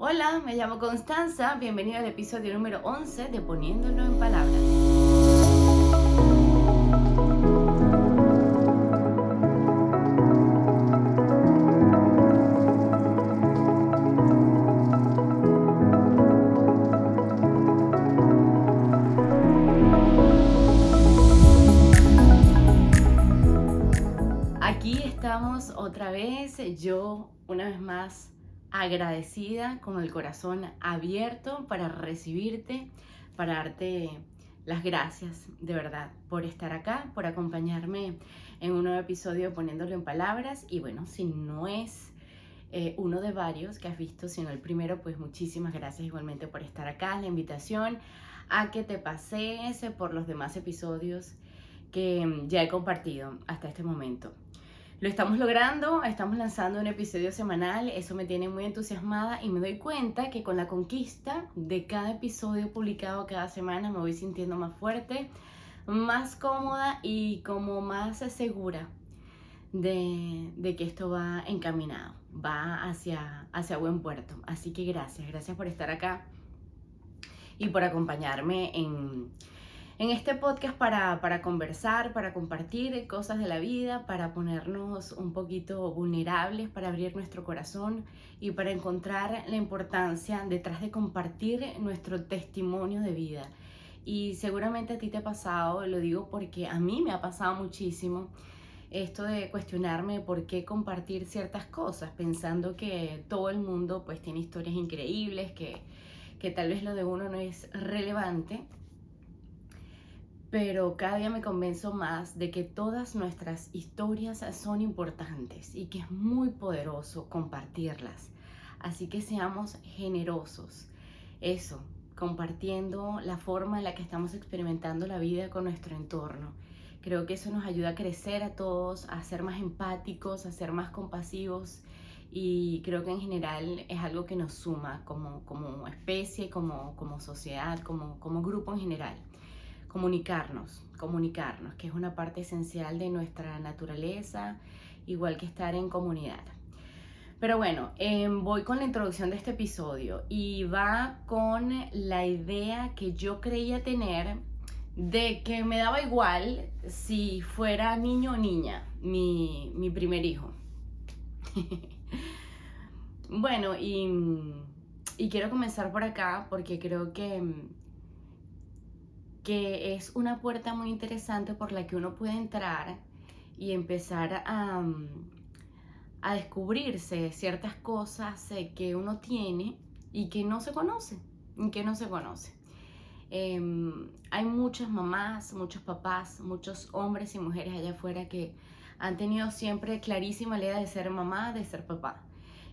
Hola, me llamo Constanza, bienvenido al episodio número 11 de Poniéndolo en Palabras. Aquí estamos otra vez, yo una vez más agradecida, con el corazón abierto para recibirte, para darte las gracias de verdad por estar acá, por acompañarme en un nuevo episodio poniéndolo en palabras. Y bueno, si no es eh, uno de varios que has visto, sino el primero, pues muchísimas gracias igualmente por estar acá. La invitación a que te pases por los demás episodios que ya he compartido hasta este momento. Lo estamos logrando, estamos lanzando un episodio semanal, eso me tiene muy entusiasmada y me doy cuenta que con la conquista de cada episodio publicado cada semana me voy sintiendo más fuerte, más cómoda y como más segura de, que esto va encaminado, va hacia, hacia buen puerto. Así que gracias, gracias por estar acá y por acompañarme en en este podcast para, para, conversar, para compartir cosas de la vida, para ponernos un poquito vulnerables, para abrir nuestro corazón y para encontrar la importancia detrás de compartir nuestro testimonio de vida. Y seguramente a ti te ha pasado, lo digo porque a mí me ha pasado muchísimo esto de cuestionarme por qué compartir ciertas cosas, pensando que todo el mundo pues tiene historias increíbles, que, que tal vez lo de uno no es relevante pero cada día me convenzo más de que todas nuestras historias son importantes y que es muy poderoso compartirlas. Así que seamos generosos. Eso, compartiendo la forma en la que estamos experimentando la vida con nuestro entorno. Creo que eso nos ayuda a crecer a todos, a ser más empáticos, a ser más compasivos y creo que en general es algo que nos suma como, como especie, como, como sociedad, como, como grupo en general comunicarnos, comunicarnos, que es una parte esencial de nuestra naturaleza, igual que estar en comunidad. Pero bueno, em, voy con la introducción de este episodio y va con la idea que yo creía tener de que me daba igual si fuera niño o niña, mi, mi primer hijo. bueno, y, y quiero comenzar por acá porque creo que que es una puerta muy interesante por la que uno puede entrar y empezar a, mm, a descubrirse ciertas cosas eh, que uno tiene y que no se conoce, y que no se conoce. Em, hay muchas mamás, muchos papás, muchos hombres y mujeres allá afuera que han tenido siempre clarísima la idea de ser mamá, de ser papá.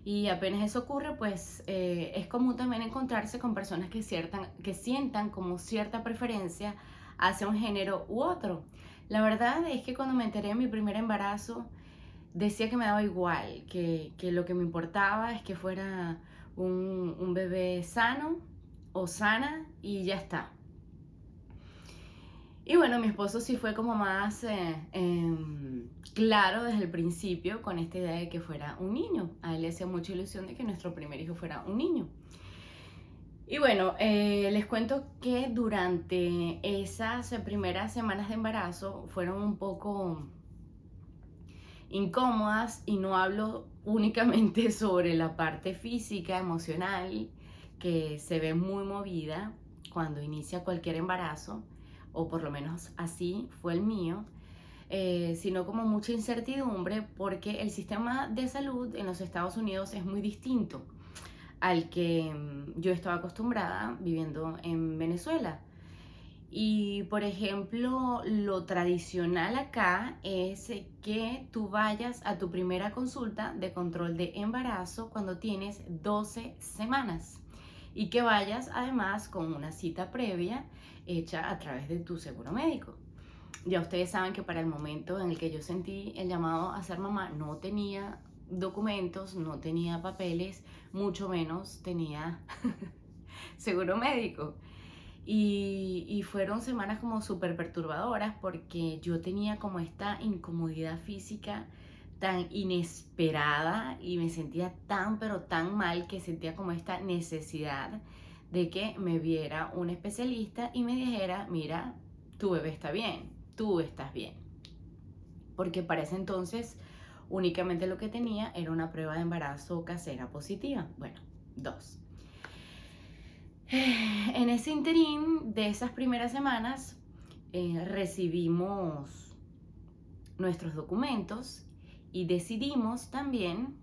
Y apenas eso ocurre, pues eh, es común también encontrarse con personas que, ciertan, que sientan como cierta preferencia hacia un género u otro. La verdad es que cuando me enteré de mi primer embarazo, decía que me daba igual, que, que lo que me importaba es que fuera un, un bebé sano o sana y ya está. Y bueno, mi esposo sí fue como más eh, em, claro desde el principio con esta idea de que fuera un niño. A él le hacía mucha ilusión de que nuestro primer hijo fuera un niño. Y bueno, eh, les cuento que durante esas primeras semanas de embarazo fueron un poco incómodas y no hablo únicamente sobre la parte física, emocional, que se ve muy movida cuando inicia cualquier embarazo o por lo menos así fue el mío, eh, sino como mucha incertidumbre porque el sistema de salud en los Estados Unidos es muy distinto al que mm, yo estaba acostumbrada viviendo en Venezuela. Y por ejemplo, lo tradicional acá es que tú vayas a tu primera consulta de control de embarazo cuando tienes 12 semanas y que vayas además con una cita previa hecha a través de tu seguro médico. Ya ustedes saben que para el momento en el que yo sentí el llamado a ser mamá no tenía documentos, no tenía papeles, mucho menos tenía seguro médico. Y, fueron semanas como súper perturbadoras porque yo tenía como esta incomodidad física tan inesperada y me sentía tan pero tan mal que sentía como esta necesidad de que me viera un especialista y me dijera, mira, tu bebé está bien, tú estás bien. Porque para ese entonces únicamente lo que tenía era una prueba de embarazo casera positiva. Bueno, dos. En ese interín de esas primeras semanas eh, recibimos nuestros documentos y decidimos también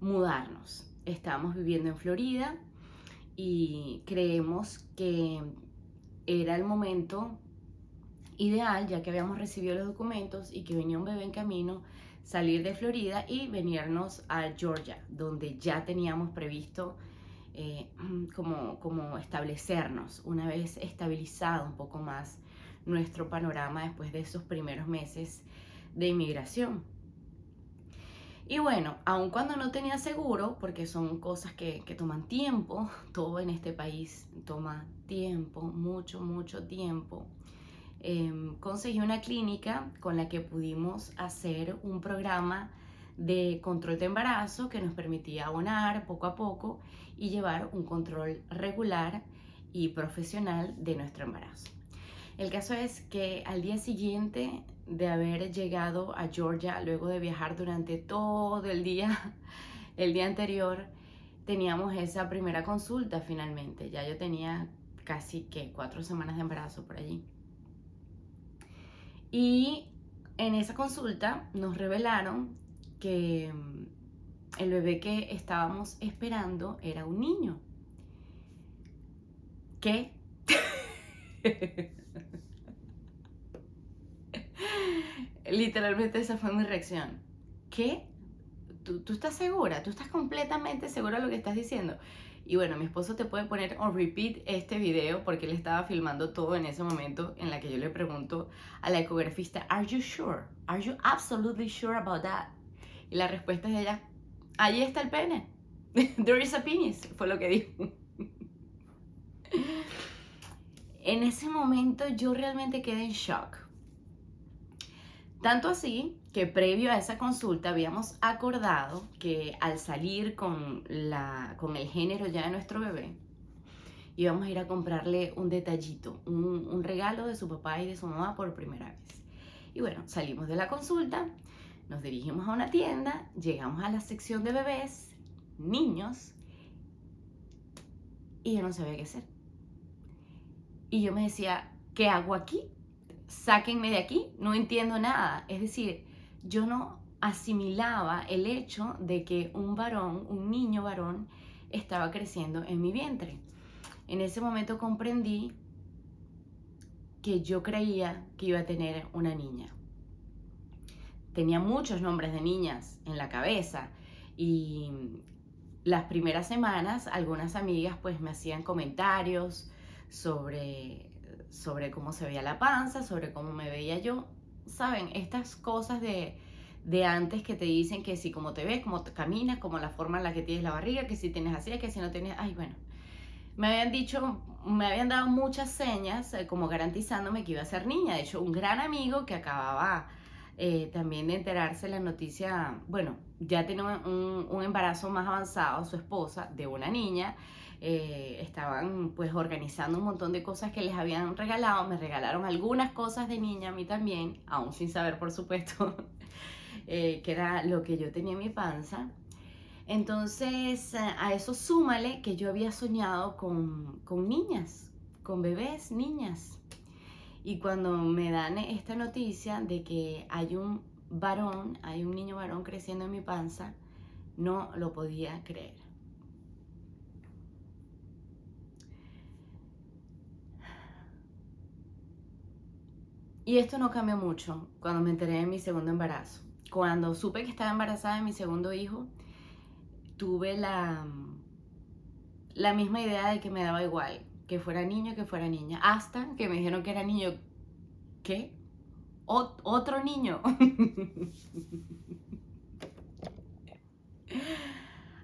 mudarnos. Estamos viviendo en Florida y creemos que era el momento ideal, ya que habíamos recibido los documentos y que venía un bebé en camino, salir de Florida y venirnos a Georgia, donde ya teníamos previsto eh, como, como establecernos una vez estabilizado un poco más nuestro panorama después de esos primeros meses de inmigración. Y bueno, aun cuando no tenía seguro, porque son cosas que, que, toman tiempo, todo en este país toma tiempo, mucho, mucho tiempo, eh, conseguí una clínica con la que pudimos hacer un programa de control de embarazo que nos permitía abonar poco a poco y llevar un control regular y profesional de nuestro embarazo. El caso es que al día siguiente de haber llegado a Georgia, luego de viajar durante todo el día, el día anterior, teníamos esa primera consulta finalmente. Ya yo tenía casi que cuatro semanas de embarazo por allí. Y en esa consulta nos revelaron que mm, el bebé que estábamos esperando era un niño. ¿Qué? Literalmente esa fue mi reacción. ¿Qué? ¿Tú, ¿Tú, estás segura? ¿Tú estás completamente segura de lo que estás diciendo? Y bueno, mi esposo te puede poner on repeat este video porque él estaba filmando todo en ese momento en la que yo le pregunto a la ecografista, ¿Are you sure? ¿Are you absolutely sure about that? Y la respuesta es de ella, ahí está el pene. There is a penis, fue lo que dijo. en ese momento yo realmente quedé en shock. Tanto así que previo a esa consulta habíamos acordado que al salir con, la, con el género ya de nuestro bebé, íbamos a ir a comprarle un detallito, un, un regalo de su papá y de su mamá por primera vez. Y bueno, salimos de la consulta, nos dirigimos a una tienda, llegamos a la sección de bebés, niños, y yo no sabía qué hacer. Y yo me decía, ¿qué hago aquí? Sáquenme de aquí, no entiendo nada. Es decir, yo no asimilaba el hecho de que un varón, un niño varón, estaba creciendo en mi vientre. En ese momento comprendí que yo creía que iba a tener una niña. Tenía muchos nombres de niñas en la cabeza y las primeras semanas algunas amigas pues me hacían comentarios sobre, sobre cómo se veía la panza, sobre cómo me veía yo saben, estas cosas de, de antes que te dicen que si como te ves, como caminas, como la forma en la que tienes la barriga, que si tienes así, que si no tienes, ay, bueno, me habían dicho, me habían dado muchas señas eh, como garantizándome que iba a ser niña. De hecho, un gran amigo que acababa eh, también de enterarse la noticia, bueno, ya un, un embarazo más avanzado, su esposa, de una niña, eh, estaban pues organizando un montón de cosas que les habían regalado, me regalaron algunas cosas de niña a mí también, aún sin saber por supuesto eh, que era lo que yo tenía en mi panza. Entonces a eso súmale que yo había soñado con, con niñas, con bebés, niñas. Y cuando me dan esta noticia de que hay un varón, hay un niño varón creciendo en mi panza, no lo podía creer. Y esto no cambió mucho cuando me enteré de mi segundo embarazo. Cuando supe que estaba embarazada de mi segundo hijo, tuve la, la misma idea de que me daba igual, que fuera niño que fuera niña. Hasta que me dijeron que era niño. ¿Qué? otro niño.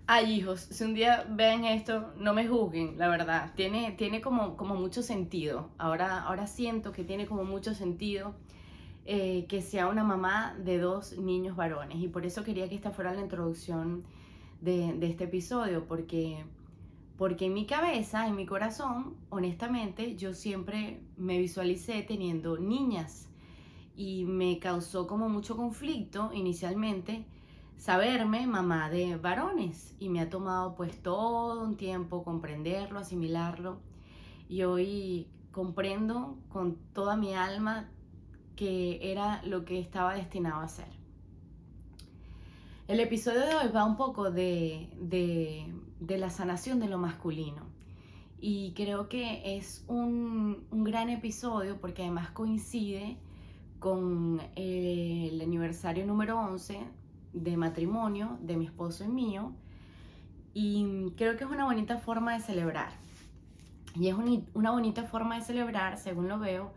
Ay, hijos, si un día ven esto, no me juzguen, la verdad. Tiene, tiene como, como mucho sentido. Ahora, ahora siento que tiene como mucho sentido eh, que sea una mamá de dos niños varones. Y por eso quería que esta fuera la introducción de, de este episodio, porque, porque en mi cabeza, en mi corazón, honestamente, yo siempre me visualicé teniendo niñas y me causó como mucho conflicto inicialmente saberme mamá de varones y me ha tomado pues todo un tiempo comprenderlo, asimilarlo y hoy comprendo con toda mi alma que era lo que estaba destinado a ser. El episodio de hoy va un poco de, de, la sanación de lo masculino y creo que es un, un gran episodio porque además coincide con el aniversario número 11 de matrimonio de mi esposo y mío. Y creo que es una bonita forma de celebrar. Y es una bonita forma de celebrar, según lo veo,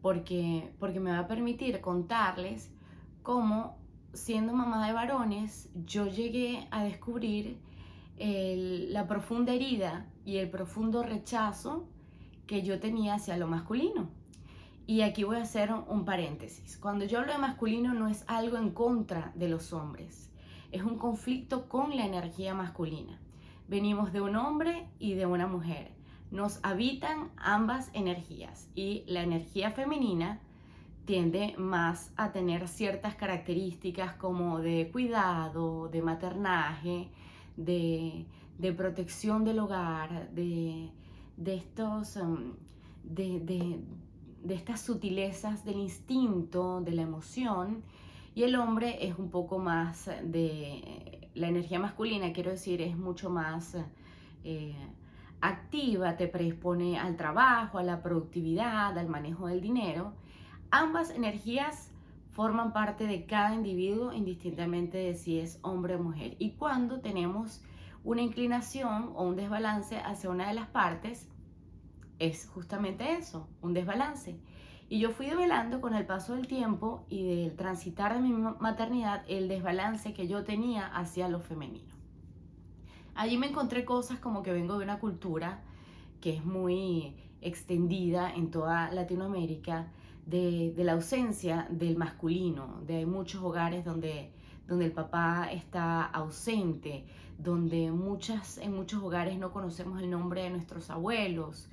porque, porque me va a permitir contarles cómo, siendo mamá de varones, yo llegué a descubrir la profunda herida y el profundo rechazo que yo tenía hacia lo masculino. Y aquí voy a hacer un paréntesis. Cuando yo hablo de masculino no es algo en contra de los hombres, es un conflicto con la energía masculina. Venimos de un hombre y de una mujer. Nos habitan ambas energías y la energía femenina tiende más a tener ciertas características como de cuidado, de maternaje, de, protección del hogar, de, estos... Um, de, de estas sutilezas del instinto, de la emoción, y el hombre es un poco más de la energía masculina, quiero decir, es mucho más eh, activa, te predispone al trabajo, a la productividad, al manejo del dinero. Ambas energías forman parte de cada individuo indistintamente de si es hombre o mujer. Y cuando tenemos una inclinación o un desbalance hacia una de las partes, es justamente eso, un desbalance. Y yo fui develando con el paso del tiempo y del transitar de mi maternidad el desbalance que yo tenía hacia lo femenino. Allí me encontré cosas como que vengo de una cultura que es muy extendida en toda Latinoamérica, de, la ausencia del masculino, de hay muchos hogares donde, donde el papá está ausente, donde muchas, en muchos hogares no conocemos el nombre de nuestros abuelos,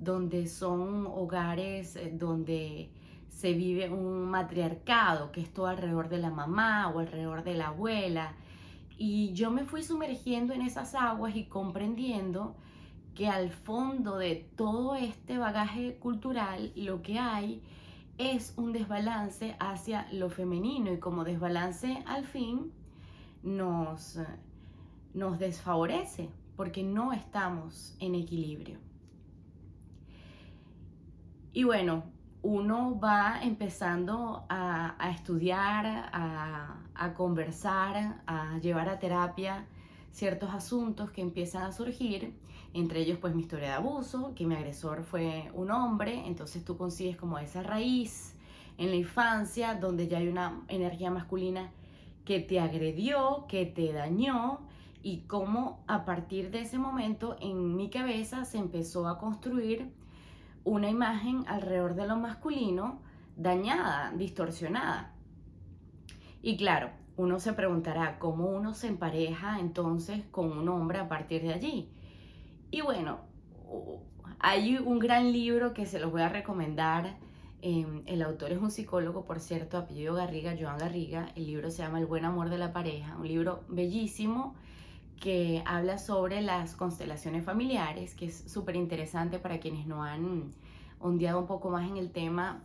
donde son hogares eh, donde se vive un matriarcado, que es todo alrededor de la mamá o alrededor de la abuela. Y yo me fui sumergiendo en esas aguas y comprendiendo que al fondo de todo este bagaje cultural lo que hay es un desbalance hacia lo femenino y como desbalance al fin nos, nos desfavorece porque no estamos en equilibrio. Y bueno, uno va empezando a, estudiar, a, conversar, a llevar a terapia ciertos asuntos que empiezan a surgir, entre ellos pues mi historia de abuso, que mi agresor fue un hombre, entonces tú consigues como esa raíz en la infancia donde ya hay una energía masculina que te agredió, que te dañó y cómo a partir de ese momento en mi cabeza se empezó a construir una imagen alrededor de lo masculino dañada, distorsionada. Y claro, uno se preguntará cómo uno se empareja entonces con un hombre a partir de allí. Y bueno, hay un gran libro que se los voy a recomendar. Em, el autor es un psicólogo, por cierto, apellido Garriga, Joan Garriga. El libro se llama El buen amor de la pareja, un libro bellísimo que habla sobre las constelaciones familiares, que es súper interesante para quienes no han ondeado un poco más en el tema.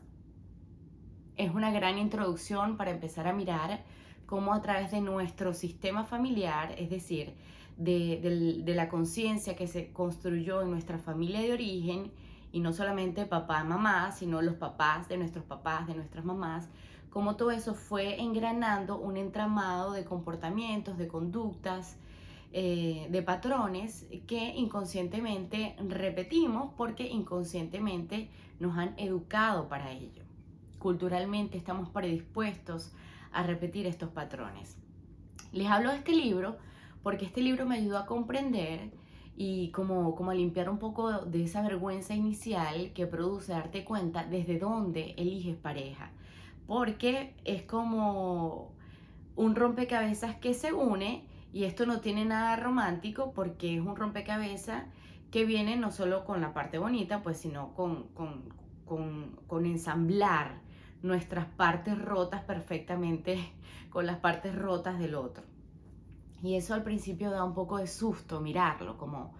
Es una gran introducción para empezar a mirar cómo a través de nuestro sistema familiar, es decir, de, la conciencia que se construyó en nuestra familia de origen, y no solamente papá, mamá, sino los papás de nuestros papás, de nuestras mamás, cómo todo eso fue engranando un entramado de comportamientos, de conductas, eh, de patrones que inconscientemente repetimos porque inconscientemente nos han educado para ello. Culturalmente estamos predispuestos a repetir estos patrones. Les hablo de este libro porque este libro me ayudó a comprender y como, como a limpiar un poco de esa vergüenza inicial que produce darte cuenta desde dónde eliges pareja. porque es como un rompecabezas que se une y esto no tiene nada romántico porque es un rompecabezas que viene no solo con la parte bonita, pues sino con, con, ensamblar nuestras partes rotas perfectamente con las partes rotas del otro. Y eso al principio da un poco de susto mirarlo, como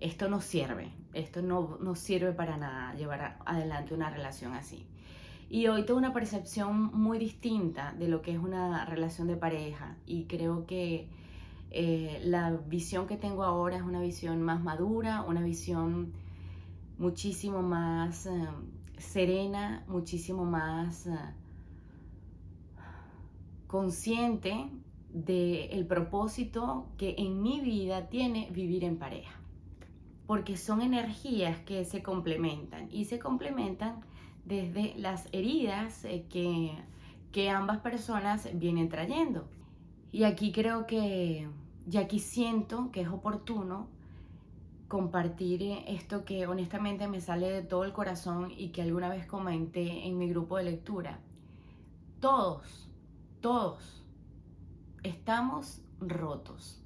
esto no sirve, esto no, no sirve para nada llevar adelante una relación así. Y hoy tengo una percepción muy distinta de lo que es una relación de pareja y creo que eh, la visión que tengo ahora es una visión más madura, una visión muchísimo más eh, serena, muchísimo más eh, consciente del propósito que en mi vida tiene vivir en pareja. Porque son energías que se complementan y se complementan desde las heridas que, que ambas personas vienen trayendo. Y aquí creo que y aquí siento que es oportuno compartir esto que honestamente me sale de todo el corazón y que alguna vez comenté en mi grupo de lectura. Todos, todos estamos rotos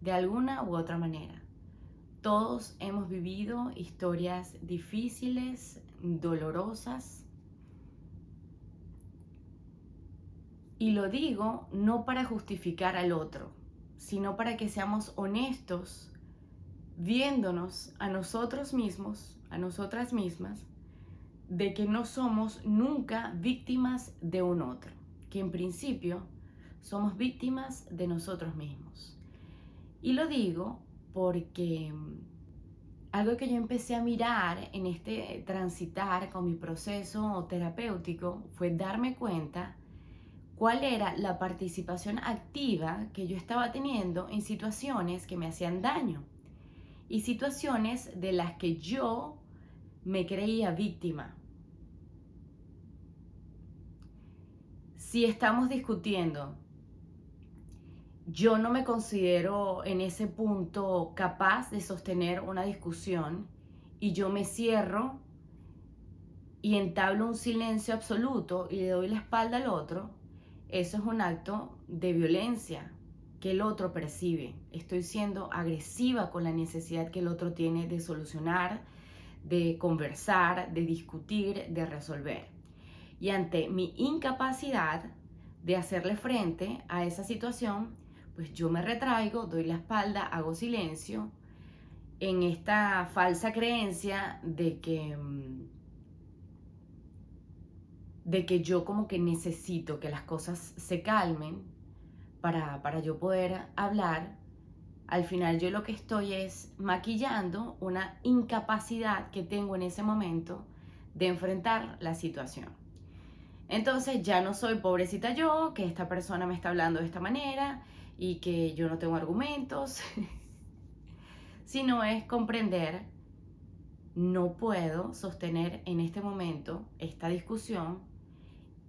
de alguna u otra manera. Todos hemos vivido historias difíciles, dolorosas. Y lo digo no para justificar al otro, sino para que seamos honestos viéndonos a nosotros mismos, a nosotras mismas, de que no somos nunca víctimas de un otro, que en principio somos víctimas de nosotros mismos. Y lo digo porque mm, algo que yo empecé a mirar en este transitar con mi proceso terapéutico fue darme cuenta cuál era la participación activa que yo estaba teniendo en situaciones que me hacían daño y situaciones de las que yo me creía víctima. Si estamos discutiendo, yo no me considero en ese punto capaz de sostener una discusión y yo me cierro y entablo un silencio absoluto y le doy la espalda al otro, eso es un acto de violencia que el otro percibe. Estoy siendo agresiva con la necesidad que el otro tiene de solucionar, de conversar, de discutir, de resolver. Y ante mi incapacidad de hacerle frente a esa situación, pues yo me retraigo, doy la espalda, hago silencio en esta falsa creencia de que mm, de que yo como que necesito que las cosas se calmen para, para yo poder hablar, al final yo lo que estoy es maquillando una incapacidad que tengo en ese momento de enfrentar la situación. Entonces ya no soy pobrecita yo, que esta persona me está hablando de esta manera y que yo no tengo argumentos, sino es comprender, no puedo sostener en este momento esta discusión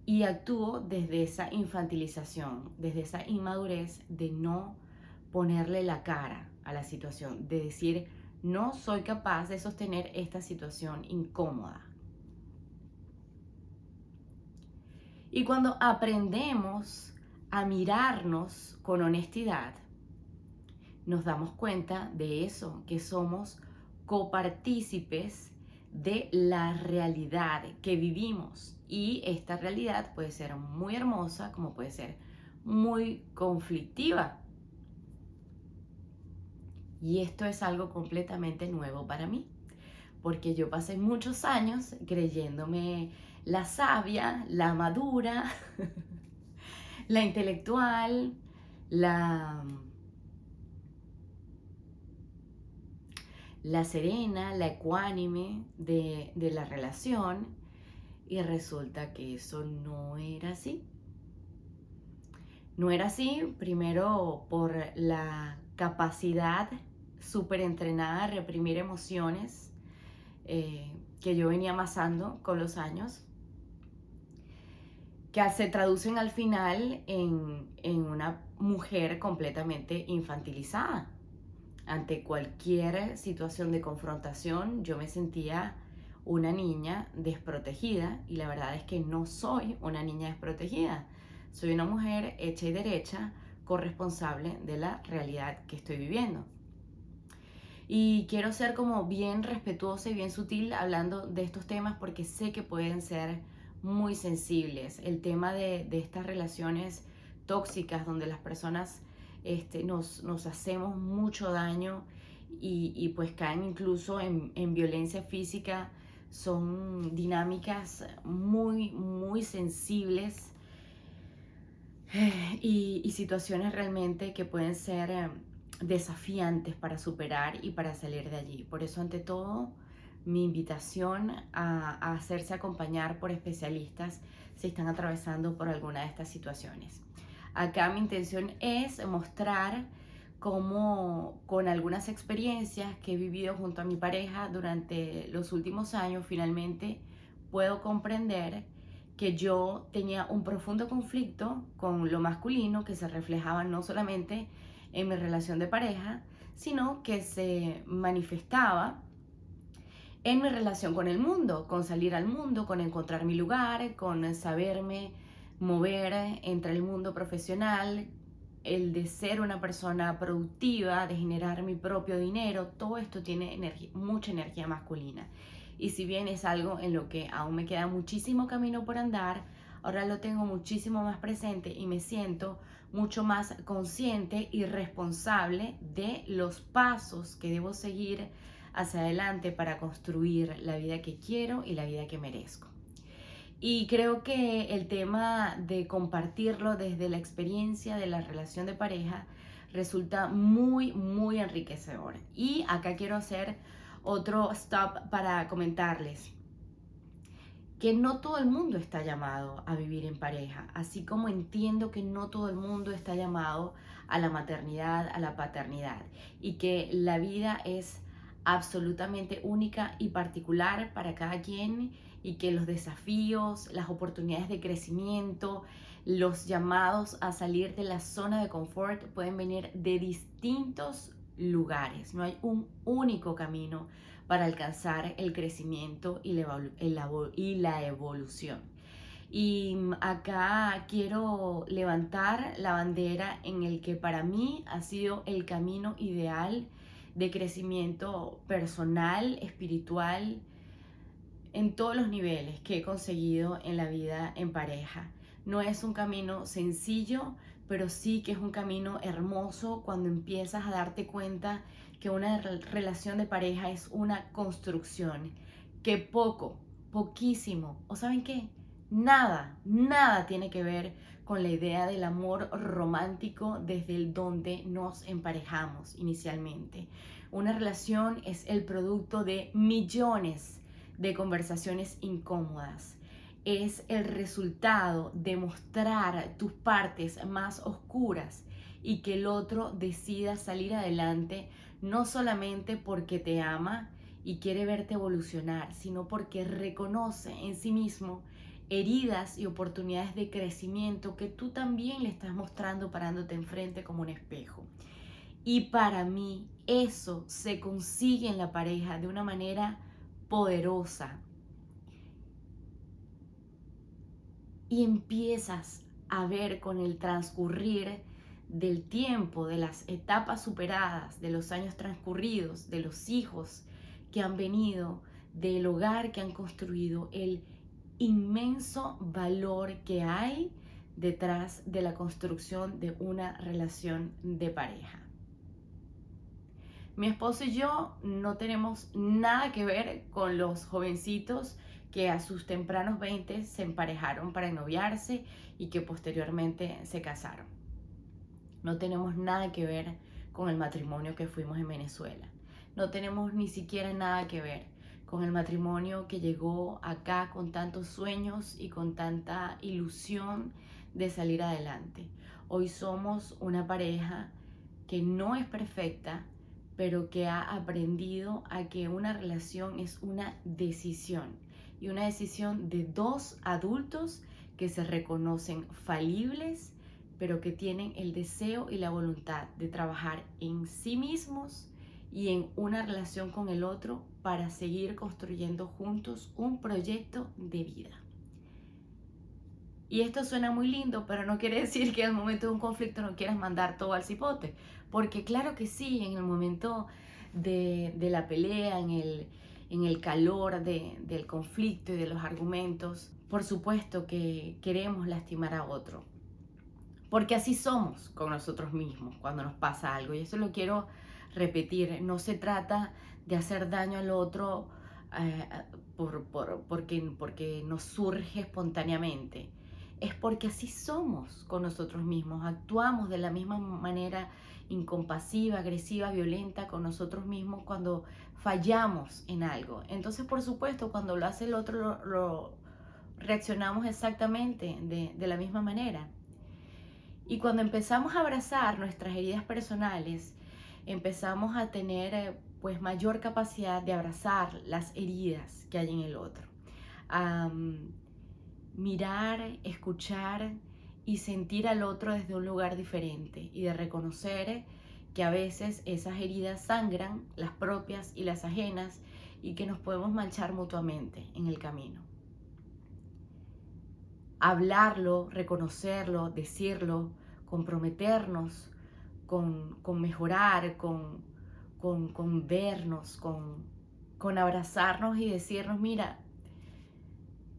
y actúo desde esa infantilización, desde esa inmadurez de no ponerle la cara a la situación, de decir, no soy capaz de sostener esta situación incómoda. Y cuando aprendemos a mirarnos con honestidad, nos damos cuenta de eso, que somos copartícipes de la realidad que vivimos y esta realidad puede ser muy hermosa como puede ser muy conflictiva. Y esto es algo completamente nuevo para mí, porque yo pasé muchos años creyéndome la sabia, la madura, la intelectual, la, la serena, la ecuánime de, de la relación y resulta que eso no era así. No era así, primero por la capacidad súper entrenada a reprimir emociones eh, que yo venía amasando con los años, que se traducen al final en, en una mujer completamente infantilizada. Ante cualquier situación de confrontación yo me sentía una niña desprotegida y la verdad es que no soy una niña desprotegida. Soy una mujer hecha y derecha, corresponsable de la realidad que estoy viviendo. Y quiero ser como bien respetuosa y bien sutil hablando de estos temas porque sé que pueden ser muy sensibles. El tema de, estas relaciones tóxicas donde las personas este, nos, hacemos mucho daño y, pues caen incluso en, en, violencia física son dinámicas muy, muy sensibles y, y situaciones realmente que pueden ser eh, desafiantes para superar y para salir de allí. Por eso, ante todo, mi invitación a, hacerse acompañar por especialistas si están atravesando por alguna de estas situaciones. Acá mi intención es mostrar cómo con algunas experiencias que he vivido junto a mi pareja durante los últimos años, finalmente puedo comprender que yo tenía un profundo conflicto con lo masculino que se reflejaba no solamente en mi relación de pareja, sino que se manifestaba en mi relación con el mundo, con salir al mundo, con encontrar mi lugar, con saberme mover entre el mundo profesional, el de ser una persona productiva, de generar mi propio dinero, todo esto tiene mucha energía masculina. Y si bien es algo en lo que aún me queda muchísimo camino por andar, ahora lo tengo muchísimo más presente y me siento mucho más consciente y responsable de los pasos que debo seguir hacia adelante para construir la vida que quiero y la vida que merezco. Y creo que el tema de compartirlo desde la experiencia de la relación de pareja resulta muy, muy enriquecedor. Y acá quiero hacer otro stop para comentarles que no todo el mundo está llamado a vivir en pareja, así como entiendo que no todo el mundo está llamado a la maternidad, a la paternidad, y que la vida es absolutamente única y particular para cada quien y que los desafíos, las oportunidades de crecimiento, los llamados a salir de la zona de confort pueden venir de distintos lugares. No hay un único camino para alcanzar el crecimiento y la, evolución. Y acá quiero levantar la bandera en el que para mí ha sido el camino ideal de crecimiento personal, espiritual, en todos los niveles que he conseguido en la vida en pareja. No es un camino sencillo, pero sí que es un camino hermoso cuando empiezas a darte cuenta que una relación de pareja es una construcción, que poco, poquísimo, o saben qué, nada, nada tiene que ver con la idea del amor romántico desde el donde nos emparejamos inicialmente. Una relación es el producto de millones de conversaciones incómodas. Es el resultado de mostrar tus partes más oscuras y que el otro decida salir adelante no solamente porque te ama y quiere verte evolucionar, sino porque reconoce en sí mismo heridas y oportunidades de crecimiento que tú también le estás mostrando parándote enfrente como un espejo. Y para mí eso se consigue en la pareja de una manera poderosa. Y empiezas a ver con el transcurrir del tiempo, de las etapas superadas, de los años transcurridos, de los hijos que han venido, del hogar que han construido, el inmenso valor que hay detrás de la construcción de una relación de pareja. Mi esposo y yo no tenemos nada que ver con los jovencitos que a sus tempranos 20 se emparejaron para noviarse y que posteriormente se casaron. No tenemos nada que ver con el matrimonio que fuimos en Venezuela. No tenemos ni siquiera nada que ver con el matrimonio que llegó acá con tantos sueños y con tanta ilusión de salir adelante. Hoy somos una pareja que no es perfecta, pero que ha aprendido a que una relación es una decisión y una decisión de dos adultos que se reconocen falibles pero que tienen el deseo y la voluntad de trabajar en sí mismos y en una relación con el otro para seguir construyendo juntos un proyecto de vida. Y esto suena muy lindo, pero no quiere decir que al momento de un conflicto no quieras mandar todo al cipote, porque claro que sí, en el momento de, la pelea, en el, en el calor del conflicto y de los argumentos, por supuesto que queremos lastimar a otro, porque así somos con nosotros mismos cuando nos pasa algo, y eso lo quiero repetir, no se trata de hacer daño al otro eh, por, porque, porque nos surge espontáneamente. Es porque así somos con nosotros mismos, actuamos de la misma manera incompasiva, agresiva, violenta con nosotros mismos cuando fallamos en algo. Entonces, por supuesto, cuando lo hace el otro, lo, reaccionamos exactamente de, la misma manera. Y cuando empezamos a abrazar nuestras heridas personales, empezamos a tener eh, pues mayor capacidad de abrazar las heridas que hay en el otro. A mirar, escuchar y sentir al otro desde un lugar diferente y de reconocer que a veces esas heridas sangran, las propias y las ajenas, y que nos podemos manchar mutuamente en el camino. Hablarlo, reconocerlo, decirlo, comprometernos con, mejorar, con, con, vernos, con, con abrazarnos y decirnos, mira,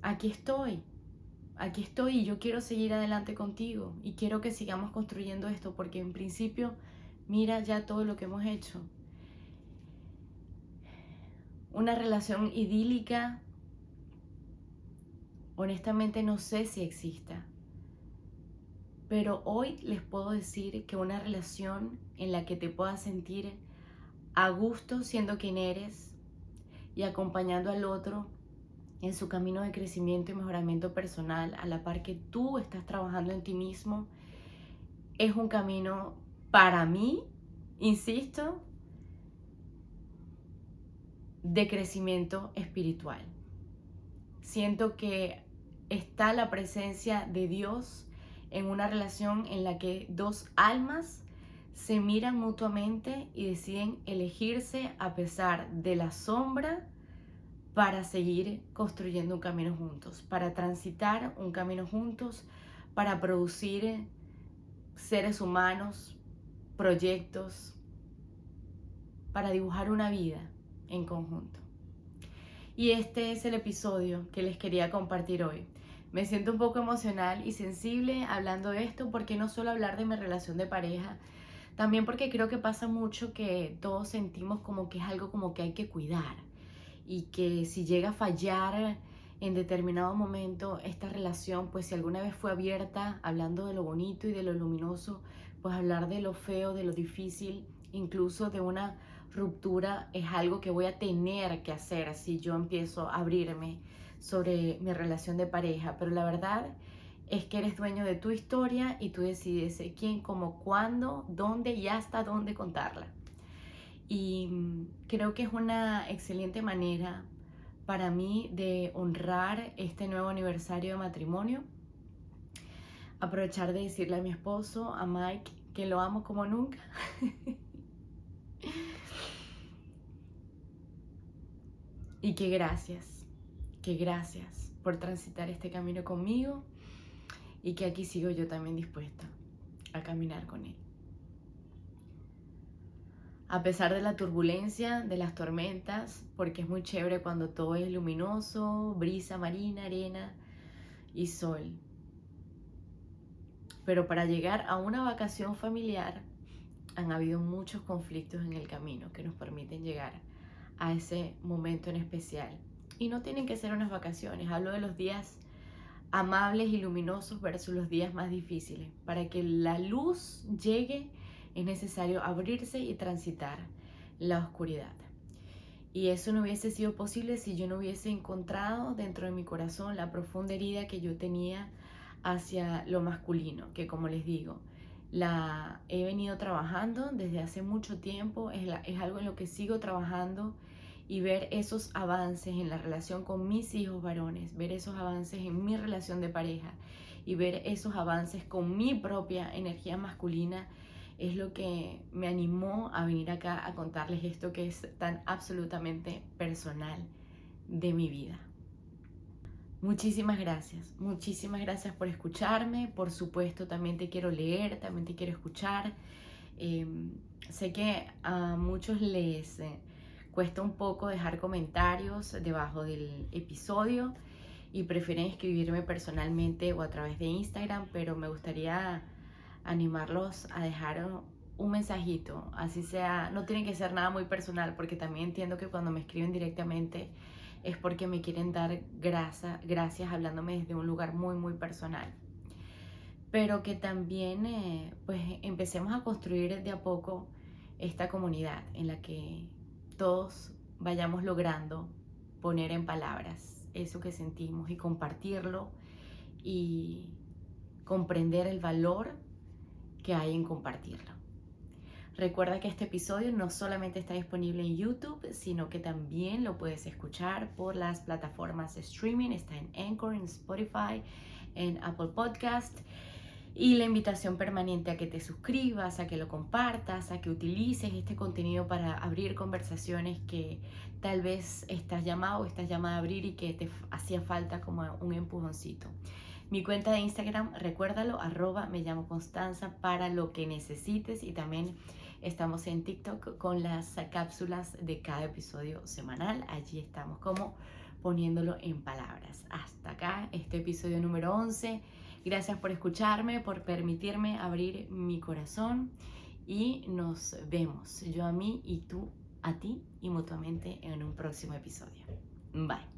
aquí estoy, aquí estoy y yo quiero seguir adelante contigo y quiero que sigamos construyendo esto porque en principio, mira ya todo lo que hemos hecho. Una relación idílica, honestamente no sé si exista. Pero hoy les puedo decir que una relación en la que te puedas sentir a gusto siendo quien eres y acompañando al otro en su camino de crecimiento y mejoramiento personal, a la par que tú estás trabajando en ti mismo, es un camino para mí, insisto, de crecimiento espiritual. Siento que está la presencia de Dios en una relación en la que dos almas se miran mutuamente y deciden elegirse a pesar de la sombra para seguir construyendo un camino juntos, para transitar un camino juntos, para producir seres humanos, proyectos, para dibujar una vida en conjunto. Y este es el episodio que les quería compartir hoy. Me siento un poco emocional y sensible hablando de esto porque no solo hablar de mi relación de pareja, también porque creo que pasa mucho que todos sentimos como que es algo como que hay que cuidar y que si llega a fallar en determinado momento esta relación, pues si alguna vez fue abierta, hablando de lo bonito y de lo luminoso, pues hablar de lo feo, de lo difícil, incluso de una ruptura es algo que voy a tener que hacer si yo empiezo a abrirme sobre mi relación de pareja, pero la verdad es que eres dueño de tu historia y tú decides quién, cómo, cuándo, dónde y hasta dónde contarla. Y mm, creo que es una excelente manera para mí de honrar este nuevo aniversario de matrimonio. Aprovechar de decirle a mi esposo, a Mike, que lo amo como nunca. y que gracias que gracias por transitar este camino conmigo y que aquí sigo yo también dispuesta a caminar con él. A pesar de la turbulencia, de las tormentas, porque es muy chévere cuando todo es luminoso, brisa marina, arena y sol. Pero para llegar a una vacación familiar han habido muchos conflictos en el camino que nos permiten llegar a ese momento en especial y no tienen que ser unas vacaciones, hablo de los días amables y luminosos versus los días más difíciles. Para que la luz llegue es necesario abrirse y transitar la oscuridad. Y eso no hubiese sido posible si yo no hubiese encontrado dentro de mi corazón la profunda herida que yo tenía hacia lo masculino, que como les digo, la he venido trabajando desde hace mucho tiempo, es, es algo en lo que sigo trabajando y ver esos avances en la relación con mis hijos varones, ver esos avances en mi relación de pareja y ver esos avances con mi propia energía masculina es lo que me animó a venir acá a contarles esto que es tan absolutamente personal de mi vida. Muchísimas gracias, muchísimas gracias por escucharme. Por supuesto, también te quiero leer, también te quiero escuchar. Em, sé que a muchos les eh, cuesta un poco dejar comentarios debajo del episodio y prefieren escribirme personalmente o a través de Instagram, pero me gustaría animarlos a dejar un mensajito, así sea, no tiene que ser nada muy personal, porque también entiendo que cuando me escriben directamente es porque me quieren dar grasa, gracias hablándome desde un lugar muy, muy personal. Pero que también eh, pues empecemos a construir de a poco esta comunidad en la que todos vayamos logrando poner en palabras eso que sentimos y compartirlo y comprender el valor que hay en compartirlo. Recuerda que este episodio no solamente está disponible en YouTube, sino que también lo puedes escuchar por las plataformas de streaming. Está en Anchor, en Spotify, en Apple Podcast. Y la invitación permanente a que te suscribas, a que lo compartas, a que utilices este contenido para abrir conversaciones que tal vez estás llamado o estás llamada a abrir y que te hacía falta como un empujoncito. Mi cuenta de Instagram, recuérdalo, arroba me llamo Constanza para lo que necesites y también estamos en TikTok con las cápsulas de cada episodio semanal. Allí estamos como poniéndolo en palabras. Hasta acá este episodio número 11. Gracias por escucharme, por permitirme abrir mi corazón y nos vemos, yo a mí y tú a ti y mutuamente en un próximo episodio. Bye.